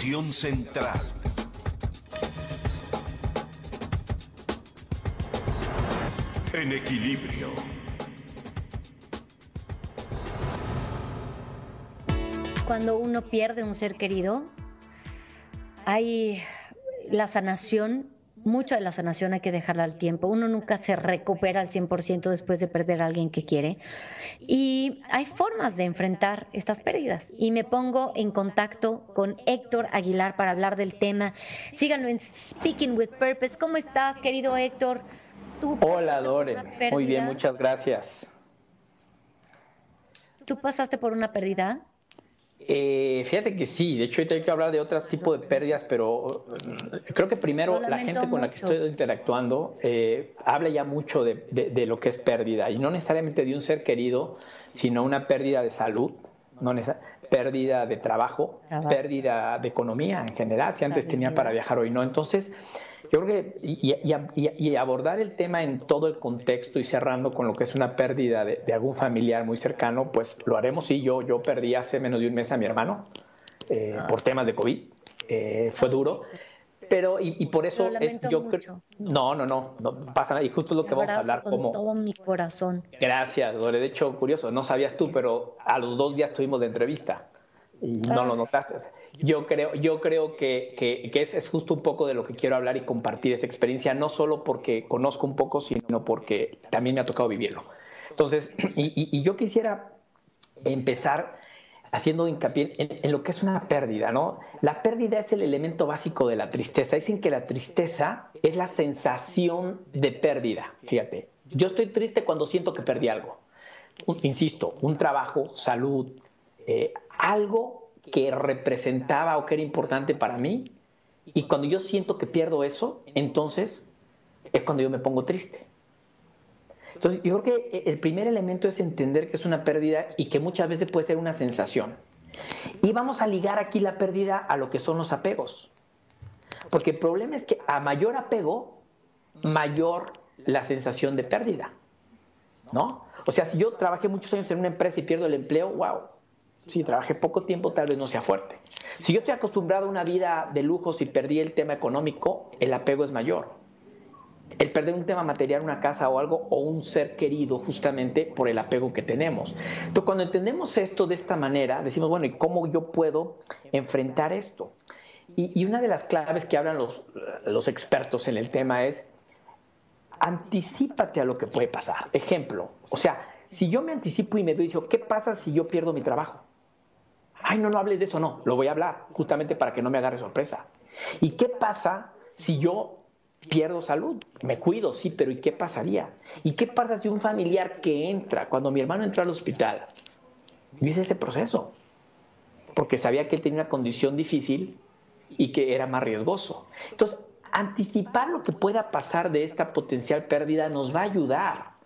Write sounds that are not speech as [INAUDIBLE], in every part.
Central. En equilibrio. Cuando uno pierde un ser querido, hay la sanación mucho de la sanación hay que dejarla al tiempo. Uno nunca se recupera al 100% después de perder a alguien que quiere. Y hay formas de enfrentar estas pérdidas. Y me pongo en contacto con Héctor Aguilar para hablar del tema. Síganlo en Speaking with Purpose. ¿Cómo estás, querido Héctor? Hola, Dore. Muy bien, muchas gracias. ¿Tú pasaste por una pérdida? Eh, fíjate que sí, de hecho hay que hablar de otro tipo de pérdidas, pero mm, creo que primero la gente con la que estoy interactuando eh, habla ya mucho de, lo que es pérdida y no necesariamente de un ser querido, sino una pérdida de salud, no pérdida de trabajo, pérdida de economía en general, si antes tenía para viajar hoy no. Entonces, yo creo que y, abordar el tema en todo el contexto y cerrando con lo que es una pérdida de, algún familiar muy cercano, pues lo haremos. Sí, yo, yo perdí hace menos de un mes a mi hermano eh, ah. por temas de COVID. Eh, fue duro. Pero, y, por eso es, yo creo. No, no, no, no pasa nada. Y justo lo que vamos a hablar. Con como, todo mi corazón. Gracias, Dore. De hecho, curioso, no sabías tú, pero a los dos días tuvimos de entrevista. Y no lo ah. notaste. Yo creo, yo creo que, que, que es, justo un poco de lo que quiero hablar y compartir esa experiencia, no solo porque conozco un poco, sino porque también me ha tocado vivirlo. Entonces, y, yo quisiera empezar haciendo hincapié en, lo que es una pérdida, ¿no? La pérdida es el elemento básico de la tristeza. Dicen que la tristeza es la sensación de pérdida. Fíjate, yo estoy triste cuando siento que perdí algo. insisto, un trabajo, salud, eh, algo que representaba o que era importante para mí. Y cuando yo siento que pierdo eso, entonces es cuando yo me pongo triste. Entonces, yo creo que el primer elemento es entender que es una pérdida y que muchas veces puede ser una sensación. Y vamos a ligar aquí la pérdida a lo que son los apegos. Porque el problema es que a mayor apego, mayor la sensación de pérdida. ¿No? O sea, si yo trabajé muchos años en una empresa y pierdo el empleo, wow, si trabajé poco tiempo, tal vez no sea fuerte. Si yo estoy acostumbrado a una vida de lujos y perdí el tema económico, el apego es mayor. El perder un tema material, una casa o algo, o un ser querido, justamente por el apego que tenemos. Entonces, cuando entendemos esto de esta manera, decimos, bueno, ¿y cómo yo puedo enfrentar esto? Y, una de las claves que hablan los, expertos en el tema es, anticípate a lo que puede pasar. Ejemplo, o sea, si yo me anticipo y me digo, ¿qué pasa si yo pierdo mi trabajo? Ay, no, no hables de eso, no, lo voy a hablar, justamente para que no me agarre sorpresa. ¿Y qué pasa si yo pierdo salud? Me cuido, sí, pero ¿y qué pasaría? ¿Y qué pasa si un familiar que entra, cuando mi hermano entró al hospital, yo hice ese proceso? Porque sabía que él tenía una condición difícil y que era más riesgoso. Entonces, anticipar lo que pueda pasar de esta potencial pérdida nos va a ayudar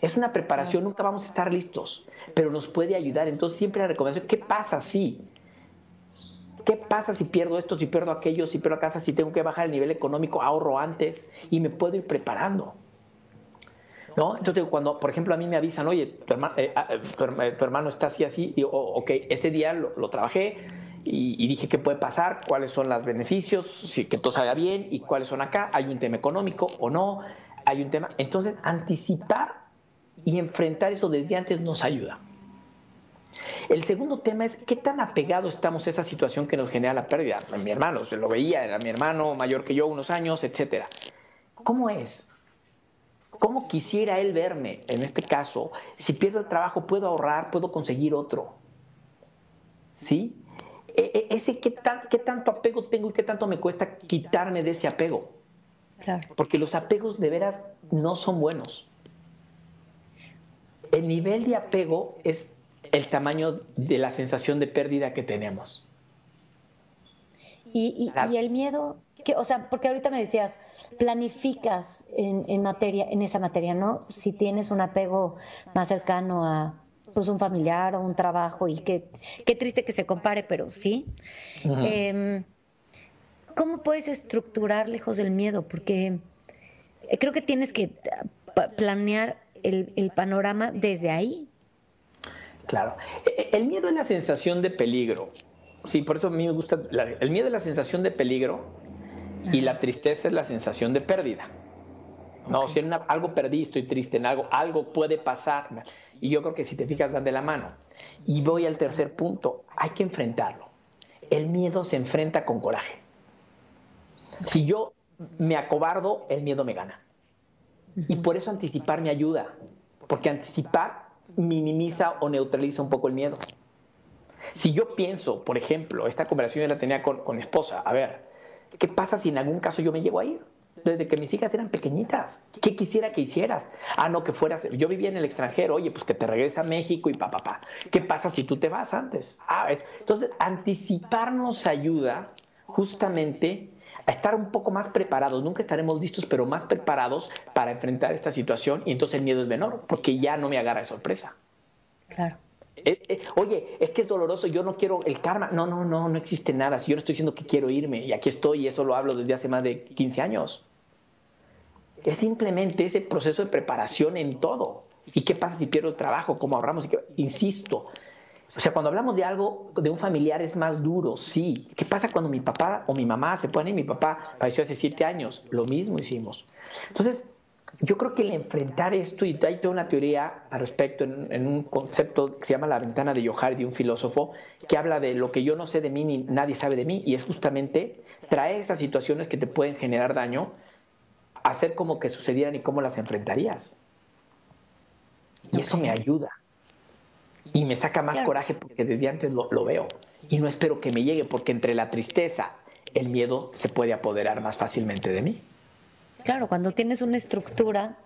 es una preparación, nunca vamos a estar listos, pero nos puede ayudar. Entonces siempre la recomendación, ¿qué pasa si? ¿Qué pasa si pierdo esto, si pierdo aquello, si pierdo casa, si tengo que bajar el nivel económico, ahorro antes y me puedo ir preparando? ¿No? Entonces, cuando, por ejemplo, a mí me avisan, oye, tu, eh, ah, eh, hermano está así, así, y, oh, ok, ese día lo, trabajé y, dije qué puede pasar, cuáles son los beneficios, si que todo salga bien y cuáles son acá, hay un tema económico o no, hay un tema. Entonces, anticipar y enfrentar eso desde antes nos ayuda. El segundo tema es qué tan apegado estamos a esa situación que nos genera la pérdida. Mi hermano, se lo veía, era mi hermano mayor que yo unos años, etc. ¿Cómo es? ¿Cómo quisiera él verme en este caso? Si pierdo el trabajo, puedo ahorrar, puedo conseguir otro. ¿Sí? E, e, ese qué, qué tanto apego tengo y qué tanto me cuesta quitarme de ese apego. Porque los apegos de veras no son buenos el nivel de apego es el tamaño de la sensación de pérdida que tenemos. Y, el miedo, que, o sea, porque ahorita me decías, planificas en, materia, en esa materia, ¿no? Si tienes un apego más cercano a pues un familiar o un trabajo y qué, qué triste que se compare, pero sí. Em, ¿Cómo puedes estructurar lejos del miedo? Porque creo que tienes que planear el, panorama desde ahí. Claro. E, e, el miedo es la sensación de peligro. sí, por eso a mí me gusta. el miedo es la sensación de peligro y la tristeza es la sensación de pérdida. No, si en algo perdí, estoy triste, en algo, algo puede pasar. Y yo creo que si te fijas van de la mano. Y voy al tercer punto, hay que enfrentarlo. El miedo se enfrenta con coraje. Si yo me acobardo, el miedo me gana. Y por eso anticipar me ayuda, porque anticipar minimiza o neutraliza un poco el miedo. Si yo pienso, por ejemplo, esta conversación yo la tenía con, con mi esposa, a ver, ¿qué pasa si en algún caso yo me llego a ir? desde que mis hijas eran pequeñitas. ¿Qué quisiera que hicieras? Ah, no, que fueras. Yo vivía en el extranjero, oye, pues que te regresa a México y papá, papá. ¿Qué pasa si tú te vas antes? Ah, entonces, anticiparnos ayuda justamente a estar un poco más preparados. Nunca estaremos listos, pero más preparados para enfrentar esta situación y entonces el miedo es menor, porque ya no me agarra de sorpresa. Claro. Eh, eh, oye, es que es doloroso, yo no quiero el karma. No, no, no, no existe nada. Si yo no estoy diciendo que quiero irme y aquí estoy y eso lo hablo desde hace más de 15 años. Es simplemente ese proceso de preparación en todo. ¿Y qué pasa si pierdo el trabajo? ¿Cómo ahorramos? Insisto, o sea, cuando hablamos de algo, de un familiar es más duro, sí. ¿Qué pasa cuando mi papá o mi mamá se pone? Mi papá falleció hace siete años, lo mismo hicimos. Entonces, yo creo que el enfrentar esto, y hay toda una teoría al respecto en, un concepto que se llama la ventana de Yohar de un filósofo, que habla de lo que yo no sé de mí ni nadie sabe de mí, y es justamente traer esas situaciones que te pueden generar daño, hacer como que sucedieran y cómo las enfrentarías. Y eso me ayuda. Y me saca más coraje porque desde antes lo, lo veo. Y no espero que me llegue porque entre la tristeza, el miedo se puede apoderar más fácilmente de mí. Claro, cuando tienes una estructura,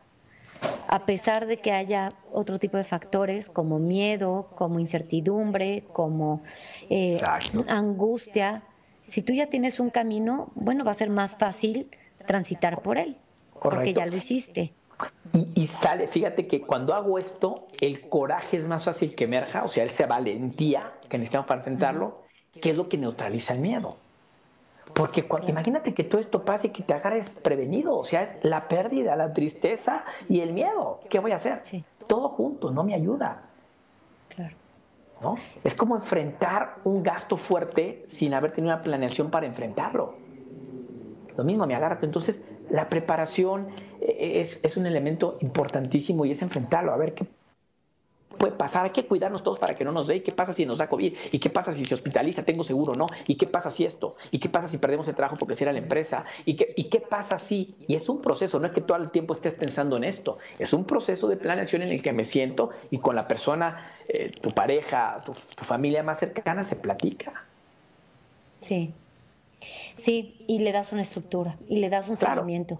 a pesar de que haya otro tipo de factores como miedo, como incertidumbre, como eh, angustia, si tú ya tienes un camino, bueno, va a ser más fácil transitar por él, porque ya lo hiciste. Y, sale, fíjate que cuando hago esto, el coraje es más fácil que emerja, o sea, esa valentía que necesitamos para enfrentarlo, que es lo que neutraliza el miedo. Porque imagínate que todo esto pase y que te agarres prevenido, o sea, es la pérdida, la tristeza y el miedo. ¿Qué voy a hacer? Todo junto, no me ayuda. Claro. ¿No? Es como enfrentar un gasto fuerte sin haber tenido una planeación para enfrentarlo. Lo mismo me agarra. Entonces, la preparación es, es un elemento importantísimo y es enfrentarlo, a ver qué puede pasar, hay que cuidarnos todos para que no nos dé, ¿y qué pasa si nos da COVID? ¿Y qué pasa si se hospitaliza? ¿Tengo seguro o no? ¿Y qué pasa si esto? ¿Y qué pasa si perdemos el trabajo porque cierra la empresa? ¿Y qué, ¿Y qué pasa si? Y es un proceso, no es que todo el tiempo estés pensando en esto, es un proceso de planeación en el que me siento y con la persona, eh, tu pareja, tu, familia más cercana se platica. Sí, sí, y le das una estructura y le das un seguimiento.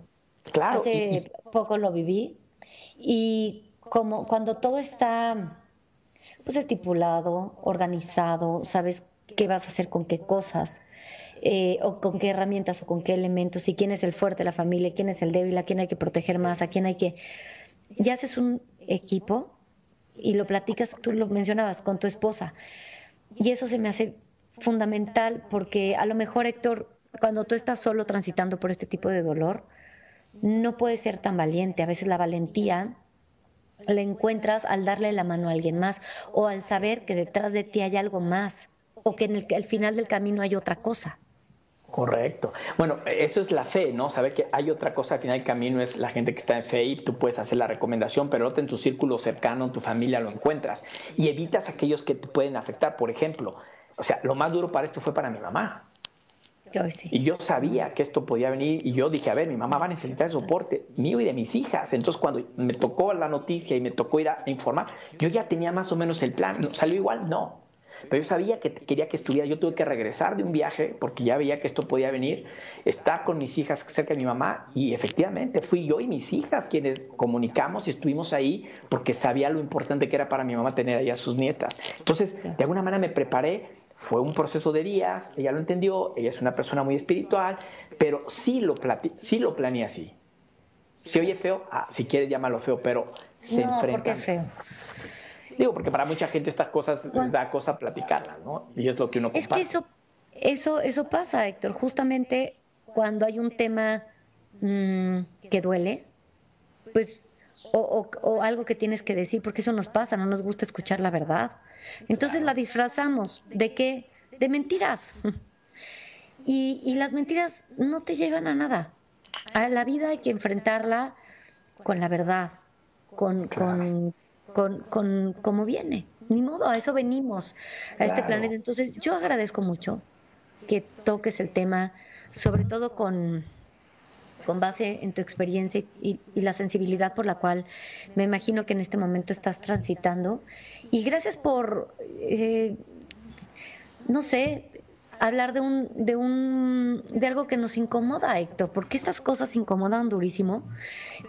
Claro. Hace poco lo viví y como cuando todo está pues estipulado, organizado, sabes qué vas a hacer con qué cosas, eh, o con qué herramientas o con qué elementos, y quién es el fuerte de la familia, quién es el débil, a quién hay que proteger más, a quién hay que... Ya haces un equipo y lo platicas, tú lo mencionabas, con tu esposa. Y eso se me hace fundamental porque a lo mejor, Héctor, cuando tú estás solo transitando por este tipo de dolor, no puedes ser tan valiente. A veces la valentía la encuentras al darle la mano a alguien más o al saber que detrás de ti hay algo más o que en el, al final del camino hay otra cosa. Correcto. Bueno, eso es la fe, ¿no? Saber que hay otra cosa al final del camino es la gente que está en fe y tú puedes hacer la recomendación, pero en tu círculo cercano, en tu familia lo encuentras y evitas aquellos que te pueden afectar. Por ejemplo, o sea, lo más duro para esto fue para mi mamá. Y yo sabía que esto podía venir y yo dije, a ver, mi mamá va a necesitar el soporte mío y de mis hijas. Entonces cuando me tocó la noticia y me tocó ir a informar, yo ya tenía más o menos el plan. ¿Salió igual? No. Pero yo sabía que quería que estuviera. Yo tuve que regresar de un viaje porque ya veía que esto podía venir, estar con mis hijas cerca de mi mamá y efectivamente fui yo y mis hijas quienes comunicamos y estuvimos ahí porque sabía lo importante que era para mi mamá tener ahí a sus nietas. Entonces, de alguna manera me preparé fue un proceso de días, ella lo entendió, ella es una persona muy espiritual, pero sí lo, sí lo planea así. Si oye feo, ah, si quieres llámalo feo, pero se no, ¿por qué feo? Digo, porque para mucha gente estas cosas da cosa platicarlas, ¿no? Y es lo que uno Es que eso, eso, eso pasa, Héctor. Justamente cuando hay un tema mm, que duele, pues o, o, algo que tienes que decir, porque eso nos pasa, no nos gusta escuchar la verdad. Entonces la disfrazamos. ¿De qué? de mentiras. [LAUGHS] Y, las mentiras no te llevan a nada. A la vida hay que enfrentarla con la verdad, con, con, con, como viene. Ni modo, a eso venimos, a este planeta. Entonces, yo agradezco mucho que toques el tema, sobre todo con, con base en tu experiencia y, la sensibilidad por la cual me imagino que en este momento estás transitando. Y gracias por, eh, no sé, hablar de un, de un, de algo que nos incomoda, Héctor, porque estas cosas incomodan durísimo,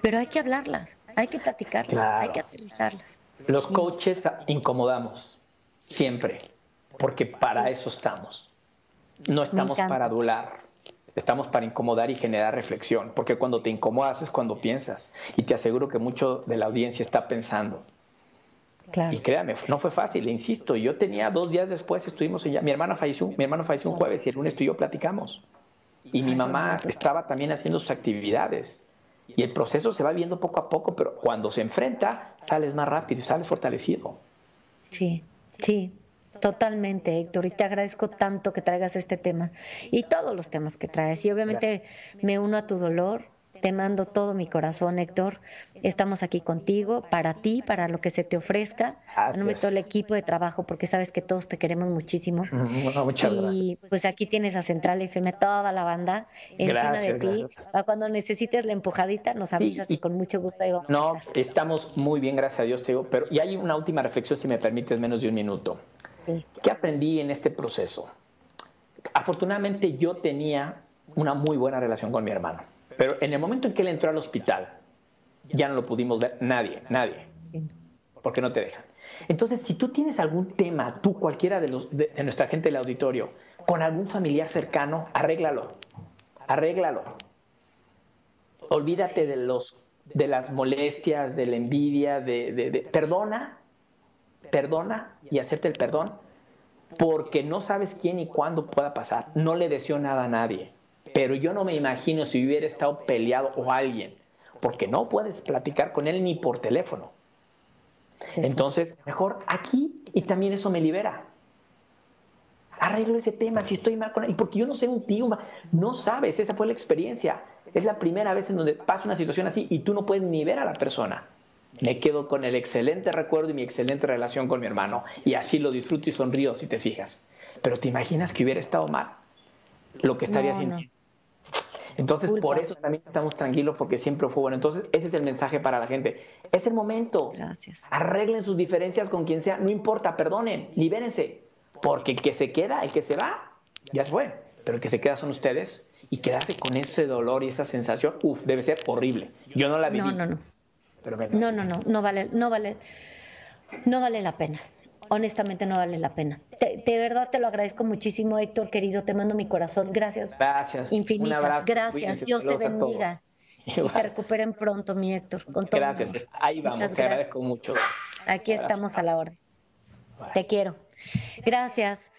pero hay que hablarlas, hay que platicarlas, hay que aterrizarlas. Los coaches incomodamos, siempre, porque para eso estamos. No estamos para adular, estamos para incomodar y generar reflexión, porque cuando te incomodas es cuando piensas, y te aseguro que mucho de la audiencia está pensando. Y créame, no fue fácil, insisto. Yo tenía dos días después, estuvimos en Mi hermana falleció, mi hermano falleció un jueves y el lunes tú y yo platicamos. Y mi mamá estaba también haciendo sus actividades. Y el proceso se va viendo poco a poco, pero cuando se enfrenta, sales más rápido y sales fortalecido. Sí, sí, Totalmente, Héctor, y te agradezco tanto que traigas este tema y todos los temas que traes. Y obviamente me uno a tu dolor, te mando todo mi corazón, Héctor. Estamos aquí contigo, para ti, para lo que se te ofrezca. No me todo el equipo de trabajo, porque sabes que todos te queremos muchísimo. [LAUGHS] muchas y pues aquí tienes a Central FM, toda la banda encima de ti. Cuando necesites la empujadita, nos avisas y, con mucho gusto ahí vamos No, estamos muy bien, gracias a Dios, te digo. Pero y hay una última reflexión, si me permites, menos de un minuto. Sí. ¿Qué aprendí en este proceso? Afortunadamente yo tenía una muy buena relación con mi hermano pero en el momento en que él entró al hospital, ya no lo pudimos ver nadie, nadie. Porque no te dejan. Entonces, si tú tienes algún tema, tú, cualquiera de, los, de, nuestra gente del auditorio, con algún familiar cercano, arréglalo. Arréglalo. Olvídate de, los, de las molestias, de la envidia, de, de perdona, perdona y acepta el perdón, porque no sabes quién y cuándo pueda pasar. No le deseo nada a nadie pero yo no me imagino si hubiera estado peleado o alguien, porque no puedes platicar con él ni por teléfono. Entonces, mejor aquí y también eso me libera. Arreglo ese tema, si estoy mal con él, porque yo no sé un tío, no sabes, esa fue la experiencia. Es la primera vez en donde pasa una situación así y tú no puedes ni ver a la persona. Me quedo con el excelente recuerdo y mi excelente relación con mi hermano y así lo disfruto y sonrío si te fijas. Pero te imaginas que hubiera estado mal lo que estaría haciendo. Entonces, por eso también estamos tranquilos porque siempre fue bueno. Entonces, ese es el mensaje para la gente. Es el momento. Gracias. Arreglen sus diferencias con quien sea. No importa, perdonen, libérense. Porque el que se queda, el que se va, ya se fue. Pero el que se queda son ustedes. Y quedarse con ese dolor y esa sensación, uff, debe ser horrible. Yo no la viví. No, no, no. Pero no, no, no, no vale, no vale, no vale la pena honestamente no vale la pena. De, verdad te lo agradezco muchísimo, Héctor, querido. Te mando mi corazón. Gracias. Gracias. Infinitas. Gracias. Dios te bendiga. Y se recuperen pronto, mi Héctor. Con todo gracias. Ahí vamos. te agradezco mucho. Aquí estamos a la orden. Te quiero. Gracias.